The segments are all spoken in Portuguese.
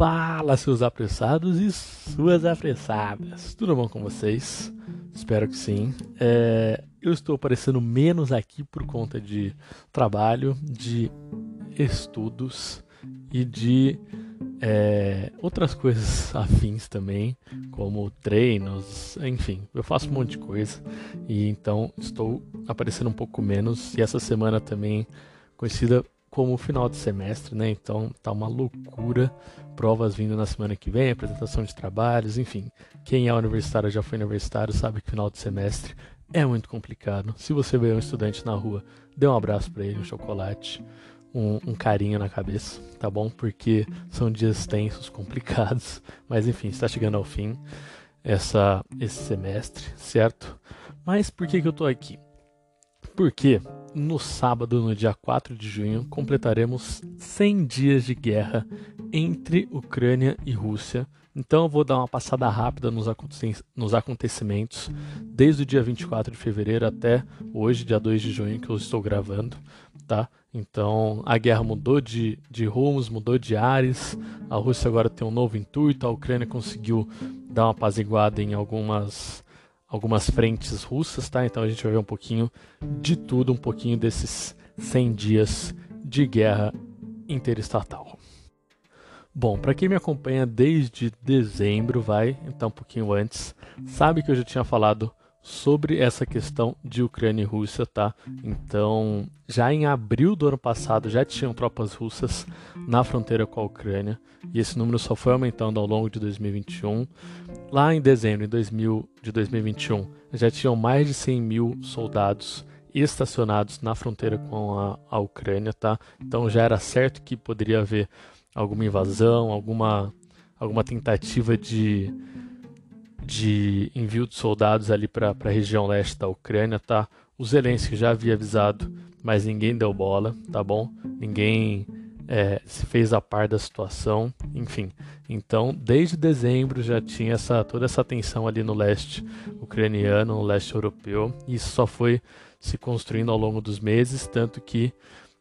Fala, seus apressados e suas apressadas. Tudo bom com vocês? Espero que sim. É, eu estou aparecendo menos aqui por conta de trabalho, de estudos e de é, outras coisas afins também, como treinos, enfim, eu faço um monte de coisa e então estou aparecendo um pouco menos. E essa semana também conhecida como final de semestre, né? Então tá uma loucura. Provas vindo na semana que vem, apresentação de trabalhos, enfim. Quem é universitário já foi universitário sabe que final de semestre é muito complicado. Se você vê um estudante na rua, dê um abraço para ele, um chocolate, um, um, carinho na cabeça, tá bom? Porque são dias tensos, complicados. Mas enfim, está chegando ao fim essa, esse semestre, certo? Mas por que, que eu tô aqui? Porque no sábado, no dia 4 de junho, completaremos 100 dias de guerra entre Ucrânia e Rússia. Então eu vou dar uma passada rápida nos, nos acontecimentos desde o dia 24 de fevereiro até hoje, dia 2 de junho, que eu estou gravando, tá? Então a guerra mudou de, de rumos, mudou de ares. A Rússia agora tem um novo intuito. A Ucrânia conseguiu dar uma apaziguada em algumas algumas frentes russas, tá? Então a gente vai ver um pouquinho de tudo, um pouquinho desses 100 dias de guerra interestatal. Bom, para quem me acompanha desde dezembro, vai, então um pouquinho antes, sabe que eu já tinha falado sobre essa questão de Ucrânia e Rússia, tá? Então, já em abril do ano passado já tinham tropas russas na fronteira com a Ucrânia e esse número só foi aumentando ao longo de 2021. Lá em dezembro de 2021 já tinham mais de 100 mil soldados estacionados na fronteira com a, a Ucrânia, tá? Então já era certo que poderia haver alguma invasão, alguma, alguma tentativa de de envio de soldados ali para a região leste da Ucrânia, tá? O Zelensky já havia avisado, mas ninguém deu bola, tá bom? Ninguém é, se fez a par da situação, enfim. Então, desde dezembro já tinha essa, toda essa tensão ali no leste ucraniano, no leste europeu, e isso só foi se construindo ao longo dos meses, tanto que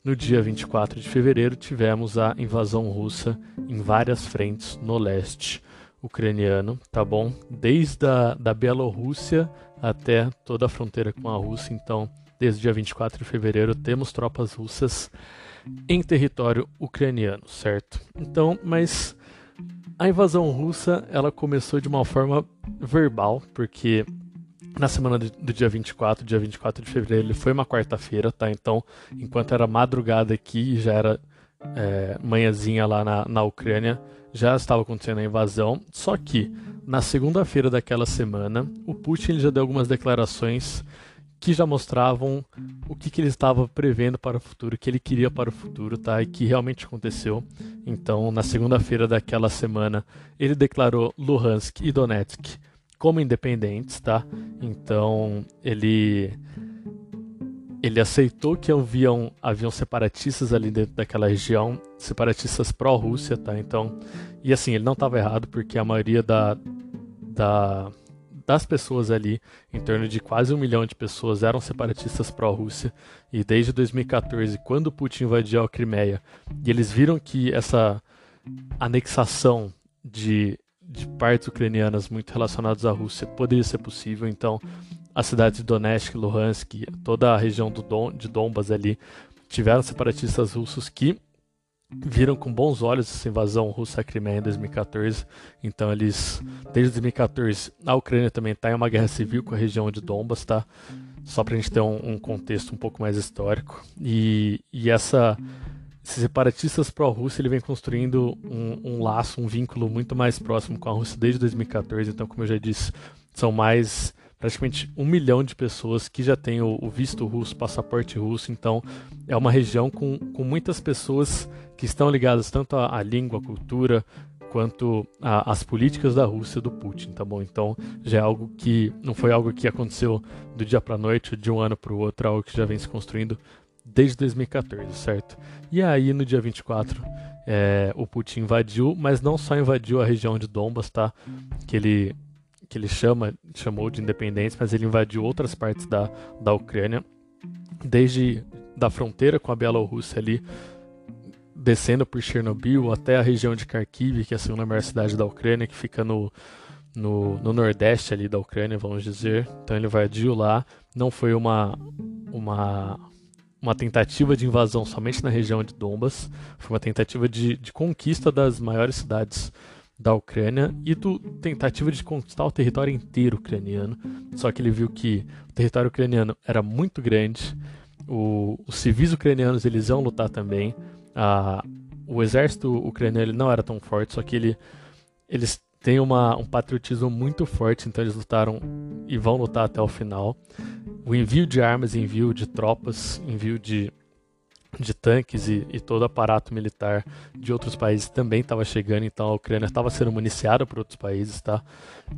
no dia 24 de fevereiro tivemos a invasão russa em várias frentes no leste ucraniano, tá bom? Desde a da Bielorrússia até toda a fronteira com a Rússia. Então, desde o dia 24 de fevereiro, temos tropas russas em território ucraniano, certo? Então, mas a invasão russa, ela começou de uma forma verbal, porque na semana do, dia 24, dia 24 de fevereiro, ele foi uma quarta-feira, tá? Então, enquanto era madrugada aqui, já era é, manhãzinha lá na, na Ucrânia, já estava acontecendo a invasão, só que na segunda-feira daquela semana, o Putin já deu algumas declarações que já mostravam o que, que ele estava prevendo para o futuro, o que ele queria para o futuro, tá? E que realmente aconteceu. Então, na segunda-feira daquela semana, ele declarou Luhansk e Donetsk como independentes, tá? Então, ele ele aceitou que haviam, haviam separatistas ali dentro daquela região, separatistas pró-Rússia, tá? Então, e assim, ele não estava errado, porque a maioria da, da, das pessoas ali, em torno de quase um milhão de pessoas, eram separatistas pró-Rússia, e desde 2014, quando Putin invadiu a Crimeia, e eles viram que essa anexação de, de partes ucranianas muito relacionadas à Rússia poderia ser possível, então as cidades de Donetsk, Luhansk, toda a região do Don, de Donbas ali, tiveram separatistas russos que viram com bons olhos essa invasão russa à Crimeia em 2014. Então eles, desde 2014, a Ucrânia também está em uma guerra civil com a região de Donbas, tá? Só para a gente ter um, um, contexto um pouco mais histórico. E, e essa, esses separatistas pró-Rússia, ele vem construindo um, um laço, um vínculo muito mais próximo com a Rússia desde 2014. Então, como eu já disse, são mais praticamente um milhão de pessoas que já têm o, o visto russo, passaporte russo, então é uma região com, com muitas pessoas que estão ligadas tanto à, à língua, à cultura, quanto às políticas da Rússia do Putin, tá bom? Então já é algo que não foi algo que aconteceu do dia para noite, de um ano para o outro, é algo que já vem se construindo desde 2014, certo? E aí no dia 24 é, o Putin invadiu, mas não só invadiu a região de Donbas, tá? Que ele que ele chama, chamou de independência, mas ele invadiu outras partes da, da Ucrânia, desde da fronteira com a Bielorrússia ali, descendo por Chernobyl até a região de Kharkiv, que é a segunda maior cidade da Ucrânia, que fica no, no, no, nordeste ali da Ucrânia, vamos dizer. Então ele invadiu lá. Não foi uma, uma, uma tentativa de invasão somente na região de Donbas, foi uma tentativa de, de conquista das maiores cidades da Ucrânia e do tentativa de conquistar o território inteiro ucraniano. Só que ele viu que o território ucraniano era muito grande, o, os civis ucranianos eles iam lutar também, a, o exército ucraniano não era tão forte, só que ele, eles têm uma, um patriotismo muito forte, então eles lutaram e vão lutar até o final. O envio de armas, envio de tropas, envio de de tanques e, e, todo aparato militar de outros países também estava chegando, então a Ucrânia estava sendo municiada por outros países, tá?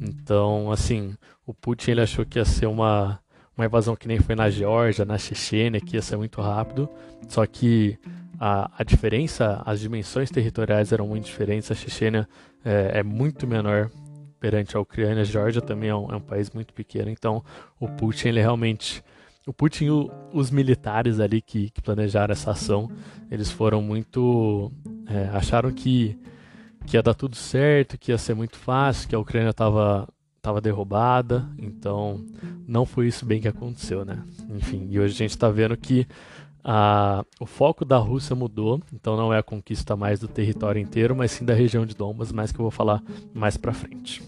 Então, assim, o Putin ele achou que ia ser uma, uma invasão que nem foi na Geórgia, na Chechênia, que ia ser muito rápido, só que a, a diferença, as dimensões territoriais eram muito diferentes, a Chechênia é, é muito menor perante a Ucrânia, a Geórgia também é um, é um país muito pequeno, então o Putin ele realmente o Putin e os militares ali que, que, planejaram essa ação, eles foram muito. É, acharam que, que ia dar tudo certo, que ia ser muito fácil, que a Ucrânia estava tava derrubada, então não foi isso bem que aconteceu, né? Enfim, e hoje a gente está vendo que a, o foco da Rússia mudou, então não é a conquista mais do território inteiro, mas sim da região de Donbas, mais que eu vou falar mais para frente.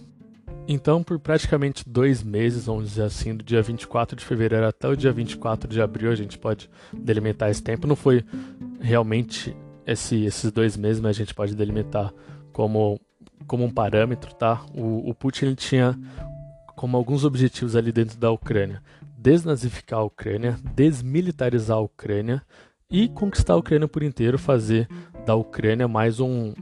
Então, por praticamente dois meses, vamos dizer assim, do dia 24 de fevereiro até o dia 24 de abril, a gente pode delimitar esse tempo. Não foi realmente esse, esses dois meses, mas a gente pode delimitar como, como um parâmetro, tá? O, o Putin ele tinha como alguns objetivos ali dentro da Ucrânia: desnazificar a Ucrânia, desmilitarizar a Ucrânia e conquistar a Ucrânia por inteiro, fazer da Ucrânia mais um,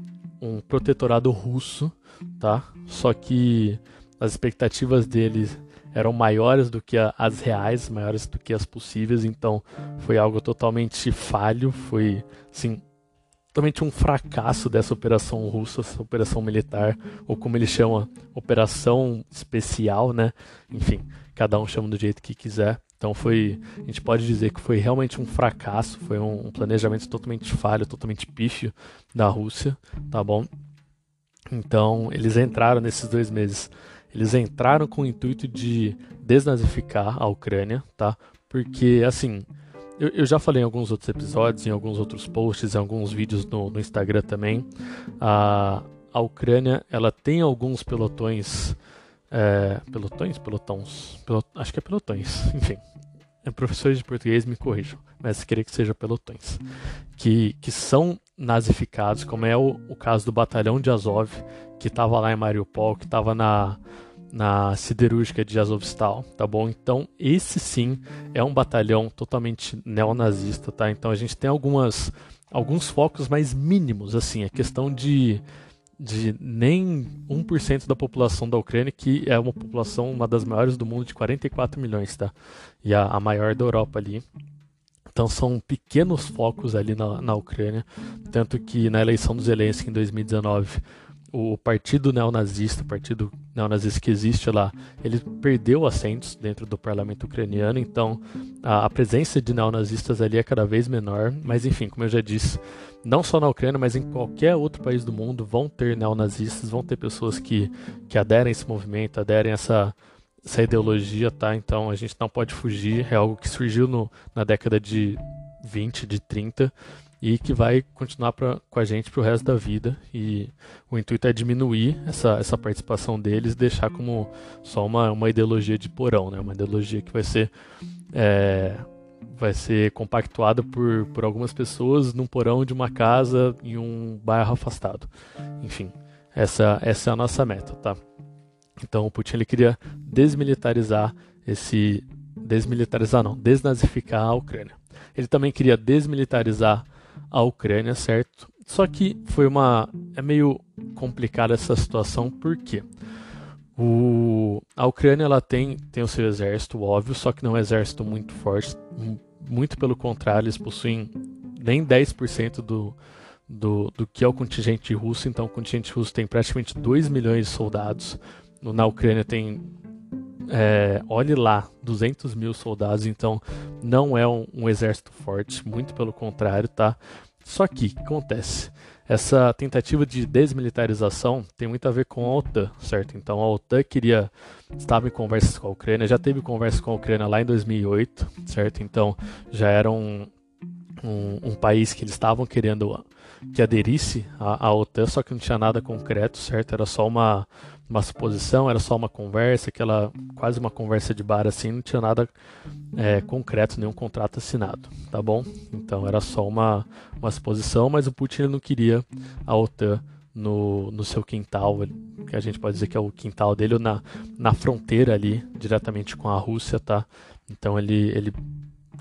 um protetorado russo tá? Só que as expectativas dele eram maiores do que as reais, maiores do que as possíveis, então foi algo totalmente falho, foi, assim, totalmente um fracasso dessa operação russa, essa operação militar, ou como ele chama, operação especial, né? Enfim, cada um chama do jeito que quiser. Então foi, a gente pode dizer que foi realmente um fracasso, foi um planejamento totalmente falho, totalmente pífio da Rússia, tá bom? Então, eles entraram nesses dois meses. Eles entraram com o intuito de desnazificar a Ucrânia, tá? Porque, assim, eu, eu, já falei em alguns outros episódios, em alguns outros posts, em alguns vídeos no, no Instagram também. A, a Ucrânia, ela tem alguns pelotões. É, pelotões? Pelotões? Pelot, acho que é pelotões, enfim. Professores de português me corrijam, mas queria que seja pelotões. Que, que são nazificados, como é o, o caso do batalhão de Azov, que estava lá em Mariupol, que estava na, na siderúrgica de Azovstal, tá bom? Então, esse sim é um batalhão totalmente neonazista, tá? Então, a gente tem algumas alguns focos mais mínimos, assim, a questão de, de nem 1% da população da Ucrânia, que é uma população, uma das maiores do mundo, de 44 milhões, tá? E a, a maior da Europa ali. Então são pequenos focos ali na, na Ucrânia, tanto que na eleição do Zelensky em 2019, o partido neonazista, o partido neonazista que existe lá, ele perdeu assentos dentro do parlamento ucraniano, então a, a, presença de neonazistas ali é cada vez menor, mas enfim, como eu já disse, não só na Ucrânia, mas em qualquer outro país do mundo vão ter neonazistas, vão ter pessoas que, que aderem a esse movimento, aderem a essa essa ideologia, tá? Então a gente não pode fugir, é algo que surgiu no, na década de 20, de 30 e que vai continuar pra, com a gente pro resto da vida. E o intuito é diminuir essa, essa participação deles, deixar como só uma, uma ideologia de porão, né? Uma ideologia que vai ser é, vai ser compactuada por, por algumas pessoas num porão de uma casa em um bairro afastado. Enfim, essa, essa é a nossa meta, tá? Então o Putin ele queria desmilitarizar esse desmilitarizar não, desnazificar a Ucrânia. Ele também queria desmilitarizar a Ucrânia, certo? Só que foi uma é meio complicada essa situação porque o, a Ucrânia ela tem, tem o seu exército, óbvio, só que não é um exército muito forte. Muito pelo contrário, eles possuem nem 10% do, do, do que é o contingente russo. Então, o contingente russo tem praticamente 2 milhões de soldados na Ucrânia tem, é, olhe lá, 200 mil soldados, então não é um, um, exército forte, muito pelo contrário, tá? Só que, o que acontece? Essa tentativa de desmilitarização tem muito a ver com a OTAN, certo? Então a OTAN queria, estava em conversas com a Ucrânia, já teve conversas com a Ucrânia lá em 2008, certo? Então já era um, um, um país que eles estavam querendo que aderisse à, à OTAN, só que não tinha nada concreto, certo? Era só uma, uma suposição, era só uma conversa, aquela quase uma conversa de bar assim, não tinha nada é, concreto, nenhum contrato assinado, tá bom? Então era só uma, uma suposição, mas o Putin não queria a OTAN no, no seu quintal, que a gente pode dizer que é o quintal dele, ou na, na fronteira ali, diretamente com a Rússia, tá? Então ele, ele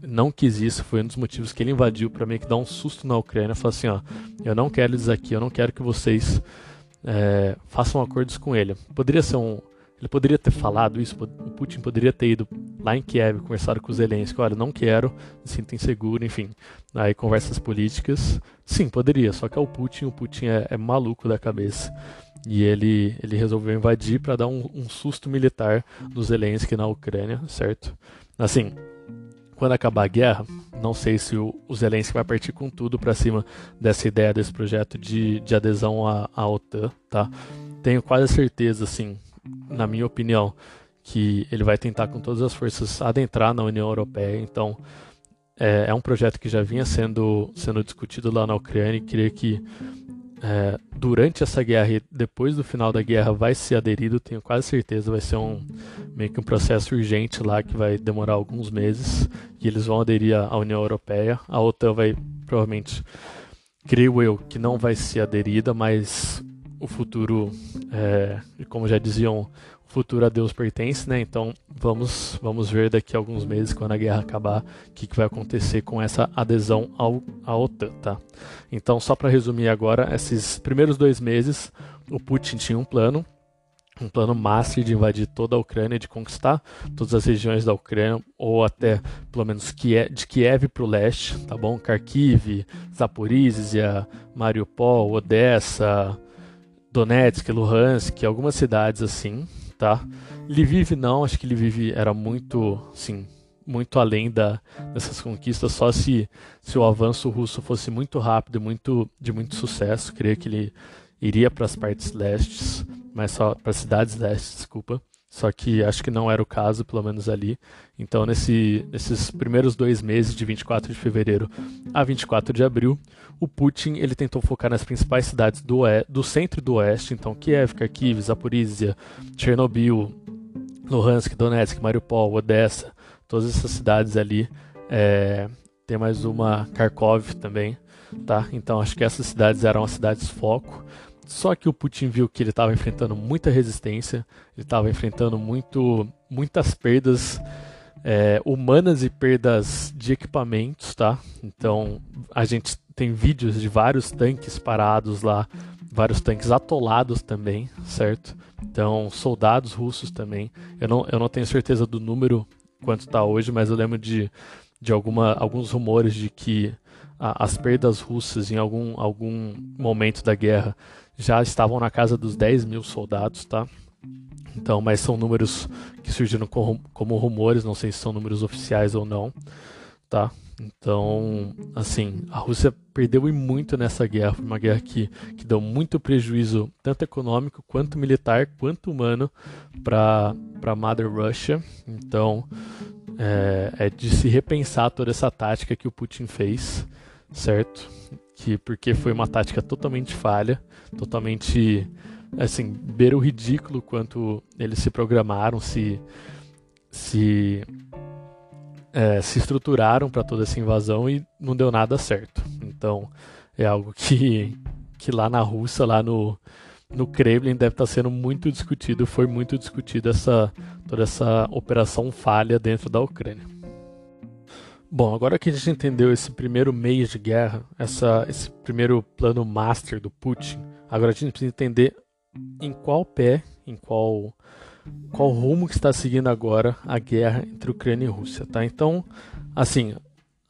não quis isso, foi um dos motivos que ele invadiu para meio que dar um susto na Ucrânia, falou assim, ó, eu não quero eles aqui, eu não quero que vocês é, façam acordos com ele. Poderia ser um. Ele poderia ter falado isso, o Putin poderia ter ido lá em Kiev, conversado com os Zelensky, olha, não quero, me sinto inseguro, enfim. Aí conversas políticas, sim, poderia, só que é o Putin, o Putin é, é maluco da cabeça. E ele, ele resolveu invadir para dar um, um, susto militar no Zelensky na Ucrânia, certo? Assim, quando acabar a guerra, não sei se o, Zelensky vai partir com tudo para cima dessa ideia, desse projeto de, de adesão à, à OTAN, tá? Tenho quase certeza, assim, na minha opinião, que ele vai tentar com todas as forças adentrar na União Europeia. Então, é, é um projeto que já vinha sendo, sendo discutido lá na Ucrânia e creio que é, durante essa guerra e depois do final da guerra vai ser aderido, tenho quase certeza, vai ser um meio que um processo urgente lá que vai demorar alguns meses e eles vão aderir à União Europeia. A OTAN vai provavelmente, creio eu, que não vai ser aderida, mas o futuro, é, como já diziam futuro a Deus pertence, né? Então vamos, vamos ver daqui a alguns meses, quando a guerra acabar, o que, que vai acontecer com essa adesão ao, à OTAN, tá? Então, só para resumir agora, esses primeiros dois meses, o Putin tinha um plano, um plano master de invadir toda a Ucrânia, de conquistar todas as regiões da Ucrânia, ou até, pelo menos, de Kiev para o leste, tá bom? Kharkiv, Zaporizhia, Mariupol, Odessa, Donetsk, Luhansk, algumas cidades assim, tá? Lviv não, acho que Lviv era muito, sim, muito além da, dessas conquistas, só se, se o avanço russo fosse muito rápido e muito, de muito sucesso, creio que ele iria para as partes lestes, mas só para cidades lestes, desculpa. Só que acho que não era o caso, pelo menos ali. Então, nesse, nesses primeiros dois meses, de 24 de fevereiro a 24 de abril, o Putin ele tentou focar nas principais cidades do, do centro e do oeste, então Kiev, Kharkiv, Zaporizhia, Chernobyl, Luhansk, Donetsk, Mariupol, Odessa, todas essas cidades ali. É, tem mais uma Kharkov também, tá? Então acho que essas cidades eram as cidades foco. Só que o Putin viu que ele estava enfrentando muita resistência, ele estava enfrentando muito, muitas perdas é, humanas e perdas de equipamentos, tá? Então a gente tem vídeos de vários tanques parados lá, vários tanques atolados também, certo? Então soldados russos também. Eu não, eu não tenho certeza do número quanto está hoje, mas eu lembro de, de alguma, alguns rumores de que as perdas russas em algum, algum momento da guerra já estavam na casa dos 10 mil soldados, tá? Então, mas são números que surgiram como, rumores, não sei se são números oficiais ou não, tá? Então, assim, a Rússia perdeu e muito nessa guerra. Foi uma guerra que, que deu muito prejuízo, tanto econômico, quanto militar, quanto humano, para a Mother Russia. Então, é, é de se repensar toda essa tática que o Putin fez, certo? Que, porque foi uma tática totalmente falha totalmente assim, beira o ridículo quanto eles se programaram, se se é, se estruturaram para toda essa invasão e não deu nada certo. Então é algo que que lá na Rússia, lá no no Kremlin deve estar tá sendo muito discutido, foi muito discutido essa toda essa operação falha dentro da Ucrânia. Bom, agora que a gente entendeu esse primeiro mês de guerra, essa, esse primeiro plano master do Putin, agora a gente precisa entender em qual pé, em qual qual rumo que está seguindo agora a guerra entre Ucrânia e Rússia, tá? Então, assim,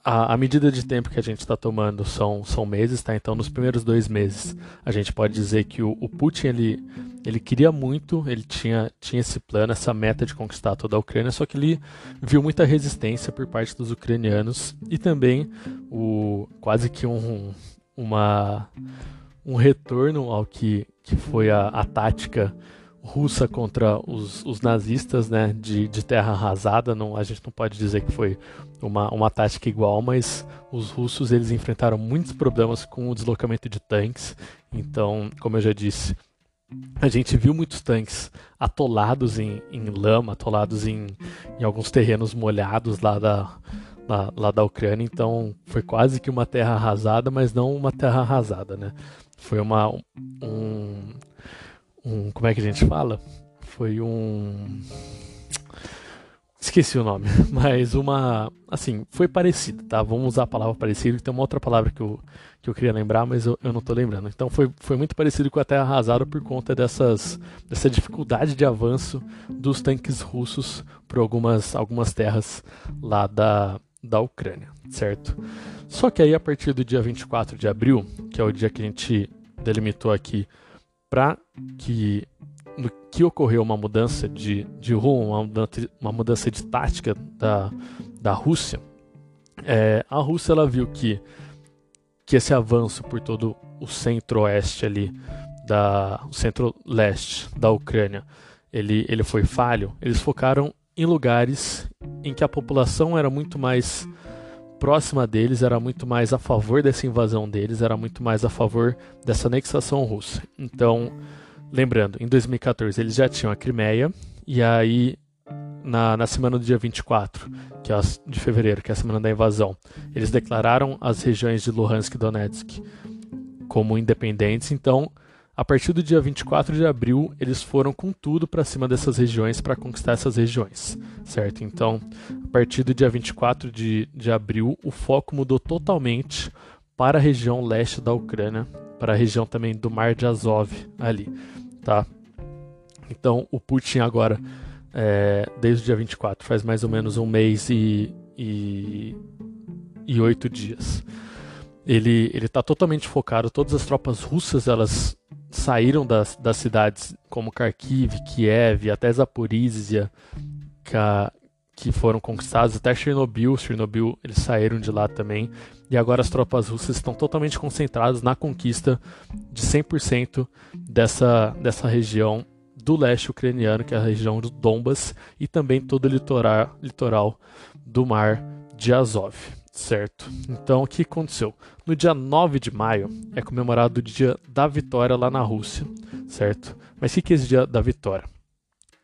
a, a medida de tempo que a gente está tomando são, são meses, tá? Então, nos primeiros dois meses, a gente pode dizer que o, o Putin ele ele queria muito, ele tinha, tinha esse plano, essa meta de conquistar toda a Ucrânia, só que ele viu muita resistência por parte dos ucranianos e também o quase que um, uma, um retorno ao que, que foi a, a tática russa contra os, os nazistas, né, de, de, terra arrasada. Não, a gente não pode dizer que foi uma, uma tática igual, mas os russos eles enfrentaram muitos problemas com o deslocamento de tanques. Então, como eu já disse, a gente viu muitos tanques atolados em, em lama, atolados em, em alguns terrenos molhados lá da, lá, lá, da Ucrânia. Então, foi quase que uma terra arrasada, mas não uma terra arrasada, né? Foi uma um, um como é que a gente fala? Foi um Esqueci o nome, mas uma. Assim, foi parecida, tá? Vamos usar a palavra parecida, tem uma outra palavra que eu, que eu queria lembrar, mas eu, eu não tô lembrando. Então foi, foi muito parecido com a Terra Arrasada por conta dessas, dessa dificuldade de avanço dos tanques russos por algumas, algumas terras lá da, da Ucrânia, certo? Só que aí a partir do dia 24 de abril, que é o dia que a gente delimitou aqui para que no que ocorreu uma mudança de, de rumo, uma mudança, uma mudança de tática da, da Rússia, é, a Rússia ela viu que, que esse avanço por todo o centro-oeste ali, da, o centro-leste da Ucrânia, ele, ele foi falho, eles focaram em lugares em que a população era muito mais próxima deles, era muito mais a favor dessa invasão deles, era muito mais a favor dessa anexação russa. Então, Lembrando, em 2014 eles já tinham a Crimeia, e aí na, na semana do dia 24 que é de fevereiro, que é a semana da invasão, eles declararam as regiões de Luhansk e Donetsk como independentes. Então, a partir do dia 24 de abril, eles foram com tudo para cima dessas regiões para conquistar essas regiões, certo? Então, a partir do dia 24 de, de abril, o foco mudou totalmente para a região leste da Ucrânia, para a região também do Mar de Azov ali tá? Então o Putin agora, é, desde o dia 24, faz mais ou menos um mês e, e, e oito dias. Ele está totalmente focado. Todas as tropas russas elas saíram das, das cidades como Kharkiv, Kiev, até Zaporizhia, que foram conquistados, até Chernobyl. Chernobyl eles saíram de lá também. E agora as tropas russas estão totalmente concentradas na conquista de 100% dessa, dessa região do leste ucraniano, que é a região do Donbas, e também todo o litoral, litoral do mar de Azov, certo? Então, o que aconteceu? No dia 9 de maio é comemorado o dia da vitória lá na Rússia, certo? Mas o que é esse dia da vitória?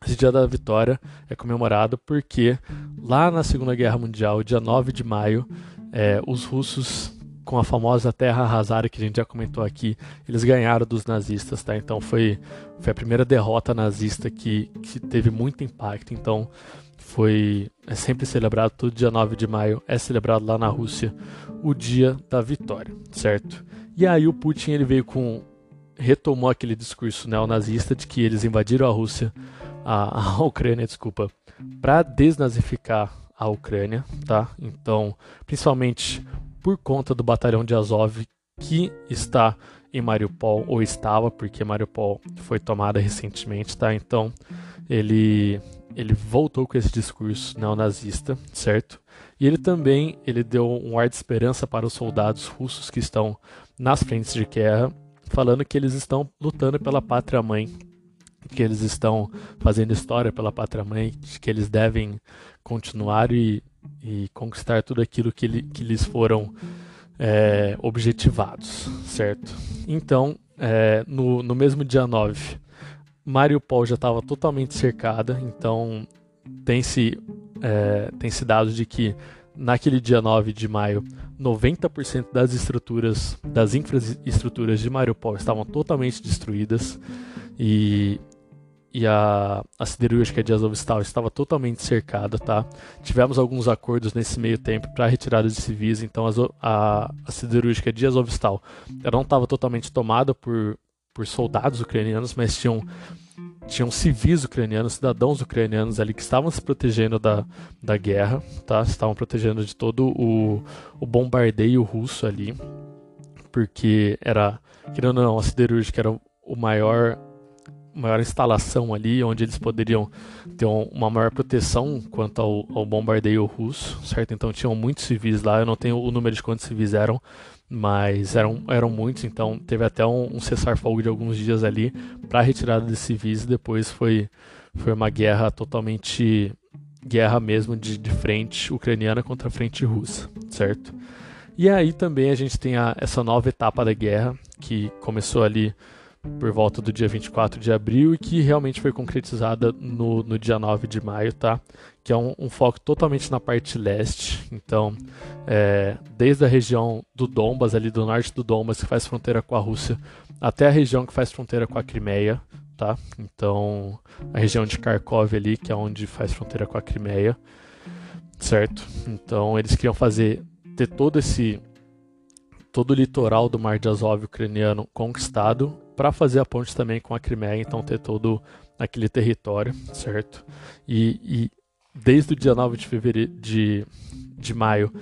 Esse dia da vitória é comemorado porque lá na Segunda Guerra Mundial, dia 9 de maio, é, os russos, com a famosa terra arrasada que a gente já comentou aqui, eles ganharam dos nazistas, tá? Então foi, foi a primeira derrota nazista que, que teve muito impacto. Então foi é sempre celebrado, todo dia 9 de maio é celebrado lá na Rússia o dia da vitória, certo? E aí o Putin ele veio com retomou aquele discurso neonazista de que eles invadiram a Rússia, a, a Ucrânia, desculpa, para desnazificar a Ucrânia, tá? Então, principalmente por conta do batalhão de Azov que está em Mariupol ou estava, porque Mariupol foi tomada recentemente, tá? Então, ele ele voltou com esse discurso neonazista, certo? E ele também ele deu um ar de esperança para os soldados russos que estão nas frentes de guerra, falando que eles estão lutando pela pátria mãe, que eles estão fazendo história pela pátria mãe, que eles devem continuar e, e conquistar tudo aquilo que, li, que lhes foram é, objetivados, certo? Então, é, no, no mesmo dia 9, Mariupol já estava totalmente cercada, então tem-se é, tem -se dados de que naquele dia 9 de maio, 90% das estruturas, das infraestruturas de Mariupol estavam totalmente destruídas e e a, a siderúrgica de Azovstal estava totalmente cercada, tá? Tivemos alguns acordos nesse meio tempo para retirada de civis, então a, a, a siderúrgica de Azovstal ela não estava totalmente tomada por, por soldados ucranianos, mas tinham tinham civis ucranianos, cidadãos ucranianos ali que estavam se protegendo da, da guerra, tá? Estavam protegendo de todo o, o bombardeio russo ali, porque era, querendo ou não, a siderúrgica era o maior maior instalação ali, onde eles poderiam ter uma maior proteção quanto ao, ao bombardeio russo, certo? Então tinham muitos civis lá, eu não tenho o número de quantos civis eram, mas eram, eram muitos, então teve até um, um cessar-fogo de alguns dias ali para retirada de civis e depois foi, foi uma guerra totalmente guerra mesmo de, de frente ucraniana contra a frente russa, certo? E aí também a gente tem a, essa nova etapa da guerra que começou ali por volta do dia 24 de abril e que realmente foi concretizada no, no dia 9 de maio, tá? Que é um, um foco totalmente na parte leste. Então, é, desde a região do Donbas, ali do norte do Donbas, que faz fronteira com a Rússia, até a região que faz fronteira com a Crimeia, tá? Então, a região de Kharkov ali, que é onde faz fronteira com a Crimeia, certo? Então, eles queriam fazer ter todo esse todo o litoral do Mar de Azov ucraniano conquistado para fazer a ponte também com a Crimeia, então ter todo aquele território, certo? E, e desde o dia 9 de fevereiro de, de maio,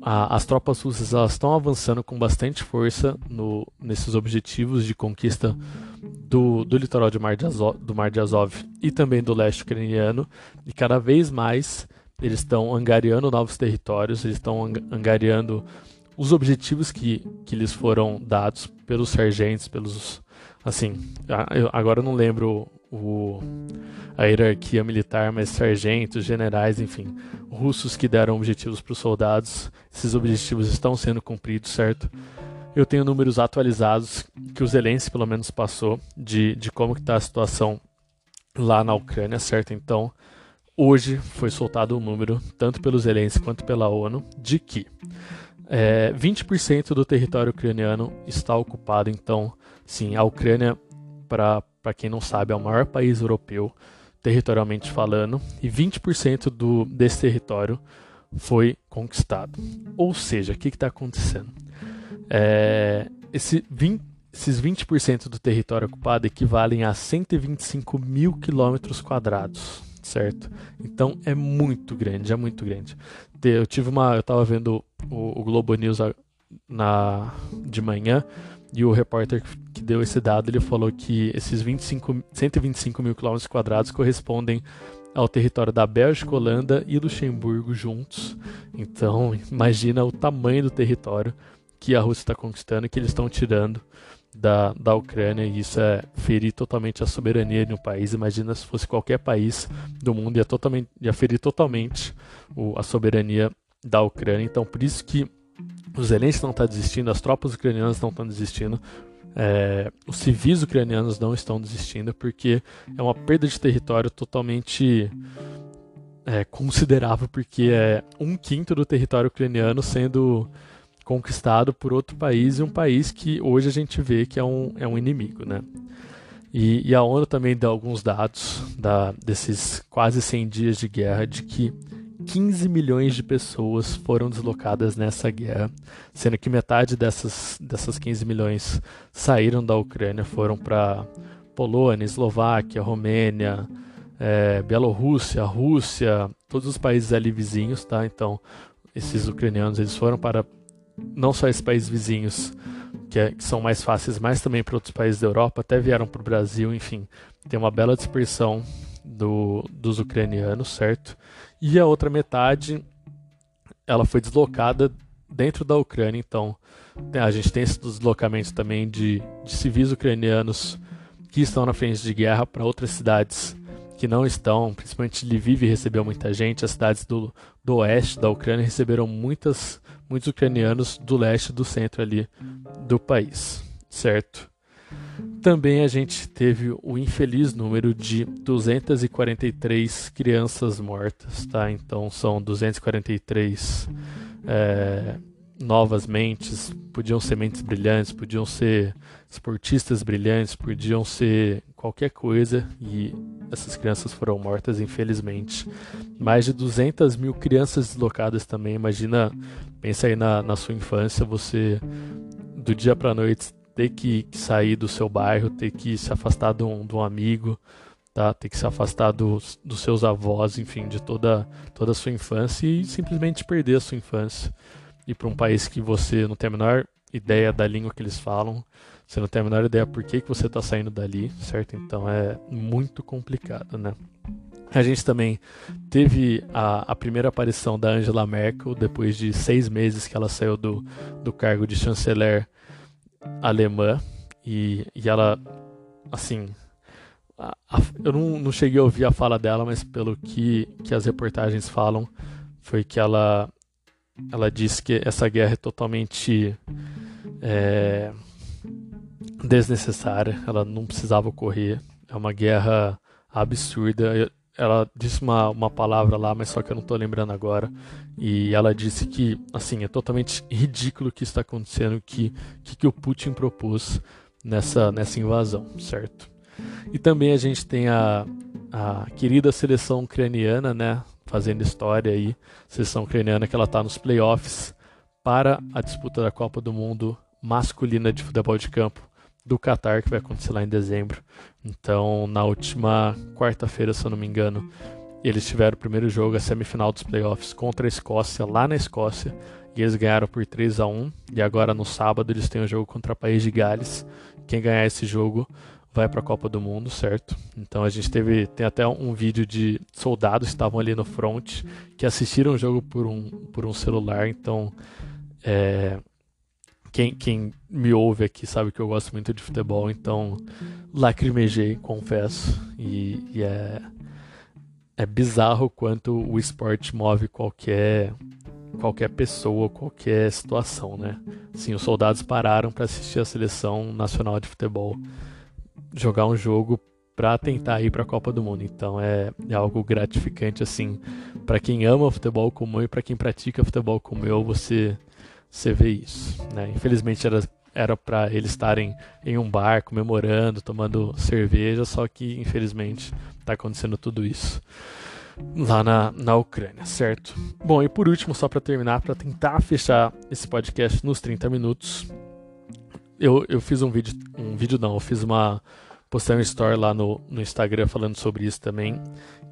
a, as tropas russas estão avançando com bastante força no, nesses objetivos de conquista do, do litoral de Mar de Azov, do Mar de Azov e também do leste ucraniano, e cada vez mais eles estão angariando novos territórios, eles estão angariando os objetivos que, que lhes foram dados pelos sargentos, pelos. Assim, eu agora eu não lembro o, a hierarquia militar, mas sargentos, generais, enfim, russos que deram objetivos para os soldados. Esses objetivos estão sendo cumpridos, certo? Eu tenho números atualizados que o Zelensky pelo menos passou de, de como está a situação lá na Ucrânia, certo? Então, hoje foi soltado um número, tanto pelo Zelensky quanto pela ONU, de que é, 20% do território ucraniano está ocupado, então, sim, a Ucrânia, para quem não sabe, é o maior país europeu, territorialmente falando, e 20% do, desse território foi conquistado. Ou seja, o que está acontecendo? É, esse 20, esses 20% do território ocupado equivalem a 125 mil quilômetros quadrados certo? Então é muito grande, é muito grande. Eu tive uma, eu tava vendo o, o Globo News na de manhã e o repórter que deu esse dado ele falou que esses 25, 125 mil quilômetros quadrados correspondem ao território da Bélgica, Holanda e Luxemburgo juntos. Então imagina o tamanho do território que a Rússia está conquistando e que eles estão tirando da, da Ucrânia e isso é ferir totalmente a soberania de um país. Imagina se fosse qualquer país do mundo ia, totalmente, ia ferir totalmente o, a soberania da Ucrânia. Então, por isso que os Zelensky não estão tá desistindo, as tropas ucranianas não estão desistindo, é, os civis ucranianos não estão desistindo, porque é uma perda de território totalmente é, considerável, porque é um quinto do território ucraniano sendo conquistado por outro país e um país que hoje a gente vê que é um, é um inimigo, né? E, e a ONU também dá alguns dados da, desses quase 100 dias de guerra de que 15 milhões de pessoas foram deslocadas nessa guerra, sendo que metade dessas, dessas 15 milhões saíram da Ucrânia, foram para Polônia, Eslováquia, Romênia, é, Bielorrússia, Rússia, todos os países ali vizinhos, tá? Então, esses ucranianos eles foram para não só esses países vizinhos, que, é, que são mais fáceis, mas também para outros países da Europa, até vieram para o Brasil, enfim, tem uma bela dispersão do, dos ucranianos, certo? E a outra metade, ela foi deslocada dentro da Ucrânia, então a gente tem esses deslocamentos também de, de civis ucranianos que estão na frente de guerra para outras cidades que não estão, principalmente Lviv recebeu muita gente, as cidades do, do oeste da Ucrânia receberam muitas, muitos ucranianos do leste do centro ali do país, certo? Também a gente teve o infeliz número de 243 crianças mortas, tá? Então são 243 é, novas mentes, podiam ser mentes brilhantes, podiam ser esportistas brilhantes, podiam ser qualquer coisa e essas crianças foram mortas, infelizmente. Mais de 200 mil crianças deslocadas também. Imagina, pensa aí na, na sua infância, você do dia para noite ter que, que, sair do seu bairro, ter que se afastar de um, de um amigo, tá? ter que se afastar dos, dos seus avós, enfim, de toda, toda a sua infância e simplesmente perder a sua infância. Ir para um país que você não tem a menor ideia da língua que eles falam, você não tem a menor ideia por que, que você está saindo dali, certo? Então é muito complicado, né? A gente também teve a, a, primeira aparição da Angela Merkel depois de seis meses que ela saiu do, do cargo de chanceler alemã e, e ela, assim, eu não, não cheguei a ouvir a fala dela, mas pelo que, que as reportagens falam, foi que ela, ela disse que essa guerra é totalmente é, desnecessária, ela não precisava ocorrer, é uma guerra absurda ela disse uma, uma palavra lá, mas só que eu não estou lembrando agora. E ela disse que, assim, é totalmente ridículo o que está acontecendo, que, que, que o Putin propôs nessa, nessa invasão, certo? E também a gente tem a, a querida seleção ucraniana, né? Fazendo história aí. Seleção ucraniana que ela está nos playoffs para a disputa da Copa do Mundo masculina de futebol de campo do Qatar, que vai acontecer lá em dezembro. Então, na última quarta-feira, se eu não me engano, eles tiveram o primeiro jogo, a semifinal dos playoffs, contra a Escócia, lá na Escócia, e eles ganharam por 3 a 1 E agora no sábado eles têm o um jogo contra o País de Gales. Quem ganhar esse jogo vai para a Copa do Mundo, certo? Então a gente teve tem até um vídeo de soldados que estavam ali no front que assistiram o jogo por um, por um celular. Então é, quem, quem me ouve aqui sabe que eu gosto muito de futebol, então lacrimejei, confesso. E, e é, é bizarro quanto o esporte move qualquer qualquer pessoa, qualquer situação, né? Sim, os soldados pararam para assistir a seleção nacional de futebol jogar um jogo para tentar ir para a Copa do Mundo. Então é, é algo gratificante assim para quem ama futebol como eu e para quem pratica futebol como eu, você você vê isso. Né? Infelizmente era era para eles estarem em um bar comemorando, tomando cerveja, só que infelizmente está acontecendo tudo isso lá na, na Ucrânia, certo? Bom, e por último, só para terminar, para tentar fechar esse podcast nos 30 minutos, eu, eu fiz um vídeo, um vídeo não, eu fiz uma postei um story lá no, no Instagram falando sobre isso também,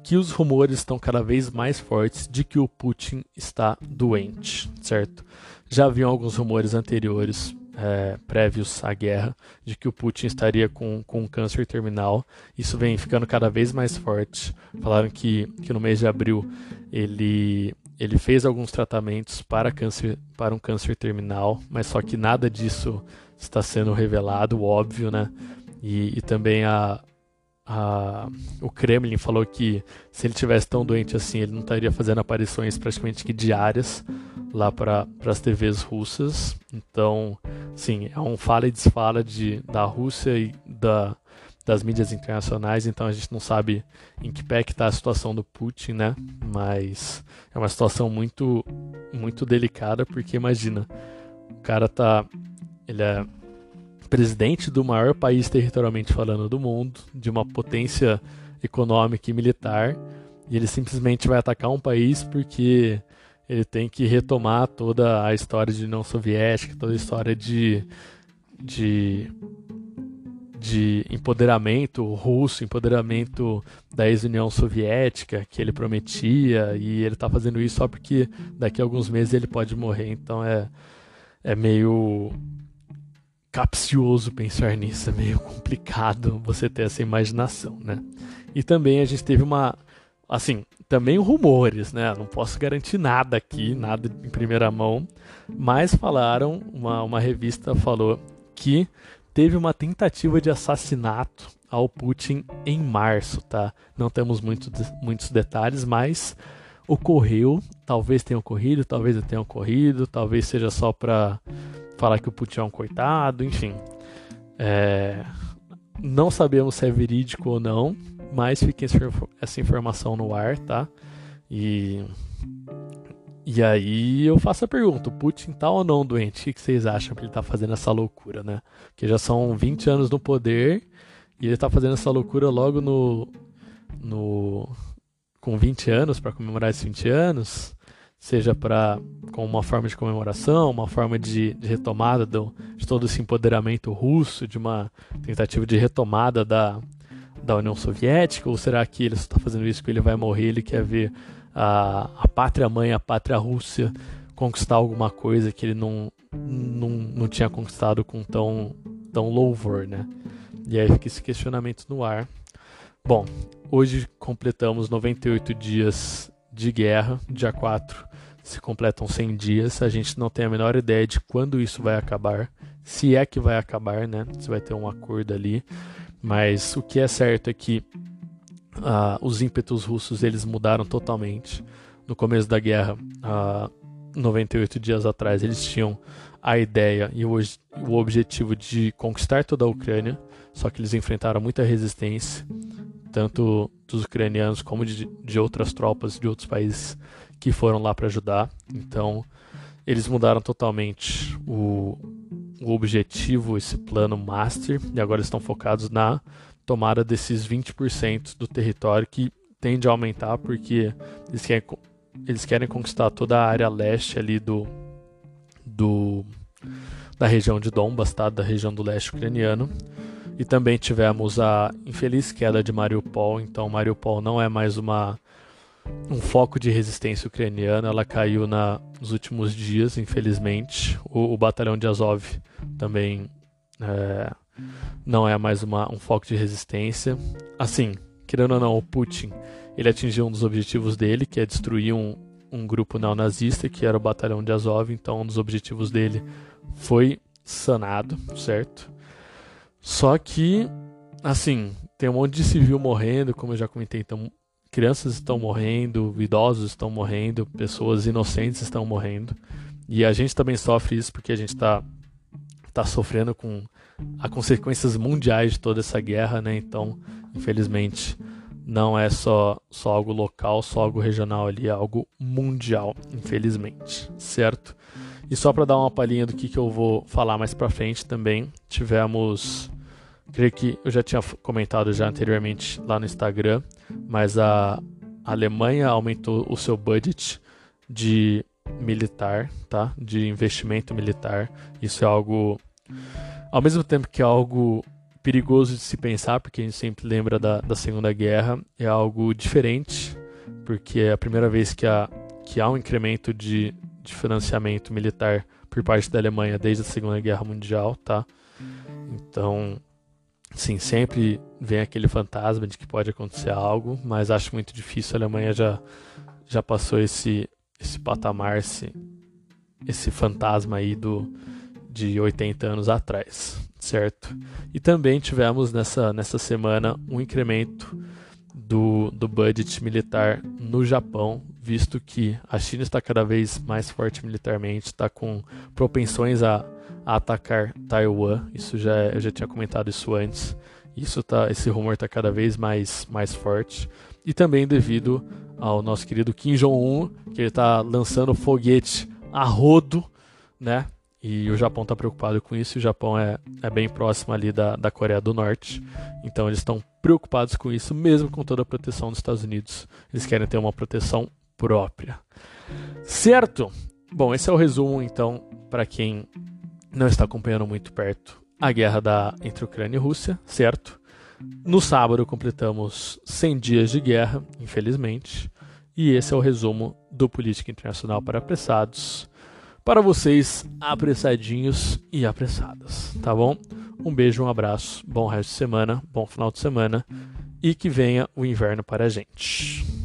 que os rumores estão cada vez mais fortes de que o Putin está doente, certo? Já haviam alguns rumores anteriores, é, prévios à guerra, de que o Putin estaria com, com um câncer terminal. Isso vem ficando cada vez mais forte. Falaram que, que no mês de abril ele, ele fez alguns tratamentos para, câncer, para um câncer terminal, mas só que nada disso está sendo revelado, óbvio, né? E, e também a, a, o Kremlin falou que se ele tivesse tão doente assim, ele não estaria fazendo aparições praticamente que diárias lá para as TVs russas. Então, sim, é um fala e desfala de, da Rússia e da, das mídias internacionais. Então a gente não sabe em que pé está a situação do Putin, né? Mas é uma situação muito, muito delicada porque imagina, o cara tá, ele é presidente do maior país territorialmente falando do mundo, de uma potência econômica e militar, e ele simplesmente vai atacar um país porque ele tem que retomar toda a história de União Soviética, toda a história de, de, de empoderamento russo, empoderamento da ex-União Soviética que ele prometia, e ele está fazendo isso só porque daqui a alguns meses ele pode morrer. Então é, é meio capcioso pensar nisso, é meio complicado você ter essa imaginação, né? E também a gente teve uma assim, também rumores, né? Não posso garantir nada aqui, nada em primeira mão, mas falaram, uma, uma revista falou que teve uma tentativa de assassinato ao Putin em março, tá? Não temos muito, muitos detalhes, mas ocorreu, talvez tenha ocorrido, talvez não tenha ocorrido, talvez seja só para falar que o Putin é um coitado, enfim. É... Não sabemos se é verídico ou não, mas fiquem essa informação no ar, tá? E e aí eu faço a pergunta, o Putin tá ou não doente? O que vocês acham que ele tá fazendo essa loucura, né? Porque já são 20 anos no poder e ele tá fazendo essa loucura logo no no com 20 anos para comemorar esses 20 anos, seja para com uma forma de comemoração, uma forma de, de retomada do, de todo esse empoderamento russo, de uma tentativa de retomada da da União Soviética? Ou será que ele está fazendo isso porque ele vai morrer, ele quer ver a, a pátria mãe, a pátria Rússia conquistar alguma coisa que ele não, não, não tinha conquistado com tão, tão louvor, né? E aí fica esse questionamento no ar. Bom, hoje completamos 98 dias de guerra, dia 4 se completam 100 dias, a gente não tem a menor ideia de quando isso vai acabar, se é que vai acabar, né? Se vai ter um acordo ali, mas o que é certo é que uh, os ímpetos russos eles mudaram totalmente. No começo da guerra, uh, 98 dias atrás, eles tinham a ideia e o, o objetivo de conquistar toda a Ucrânia, só que eles enfrentaram muita resistência, tanto dos ucranianos como de, de outras tropas de outros países que foram lá para ajudar. Então, eles mudaram totalmente o, o objetivo, esse plano master, e agora estão focados na tomada desses 20% do território que tende a aumentar porque eles querem eles querem conquistar toda a área leste ali do, do da região de Donbas, tá? da região do leste ucraniano. E também tivemos a infeliz queda de Mariupol, então Mariupol não é mais uma um foco de resistência ucraniana, ela caiu na, nos últimos dias, infelizmente. O, o batalhão de Azov também é, não é mais uma, um foco de resistência. Assim, querendo ou não, o Putin ele atingiu um dos objetivos dele, que é destruir um, um grupo neonazista, que era o Batalhão de Azov. Então, um dos objetivos dele foi sanado, certo? Só que, assim, tem um monte de civil morrendo, como eu já comentei. Então, crianças estão morrendo, idosos estão morrendo, pessoas inocentes estão morrendo. E a gente também sofre isso porque a gente está tá sofrendo com as consequências mundiais de toda essa guerra, né? Então, infelizmente, não é só, só algo local, só algo regional ali, é algo mundial, infelizmente, certo? E só para dar uma palhinha do que, que eu vou falar mais para frente também, tivemos, creio que eu já tinha comentado já anteriormente lá no Instagram, mas a Alemanha aumentou o seu budget de militar, tá? De investimento militar. Isso é algo ao mesmo tempo que é algo perigoso de se pensar, porque a gente sempre lembra da, da Segunda Guerra, é algo diferente, porque é a primeira vez que há, que há um incremento de, de financiamento militar por parte da Alemanha desde a Segunda Guerra Mundial, tá? Então, sim, sempre vem aquele fantasma de que pode acontecer algo, mas acho muito difícil. A Alemanha já, já passou esse, esse patamar, esse, esse fantasma aí do, de 80 anos atrás, certo? E também tivemos nessa, nessa semana um incremento do, do budget militar no Japão, visto que a China está cada vez mais forte militarmente, está com propensões a, a atacar Taiwan. Isso já eu já tinha comentado isso antes. Isso tá, esse rumor está cada vez mais, mais forte. E também devido ao nosso querido Kim Jong-un, que ele está lançando foguete a rodo, né? E o Japão está preocupado com isso. O Japão é, é bem próximo ali da, da Coreia do Norte. Então eles estão preocupados com isso, mesmo com toda a proteção dos Estados Unidos. Eles querem ter uma proteção própria. Certo? Bom, esse é o resumo, então, para quem não está acompanhando muito perto a guerra da, entre Ucrânia e Rússia, certo? No sábado completamos 100 dias de guerra, infelizmente. E esse é o resumo do Política Internacional para Apressados para vocês apressadinhos e apressadas, tá bom? Um beijo, um abraço, bom resto de semana, bom final de semana e que venha o inverno para a gente.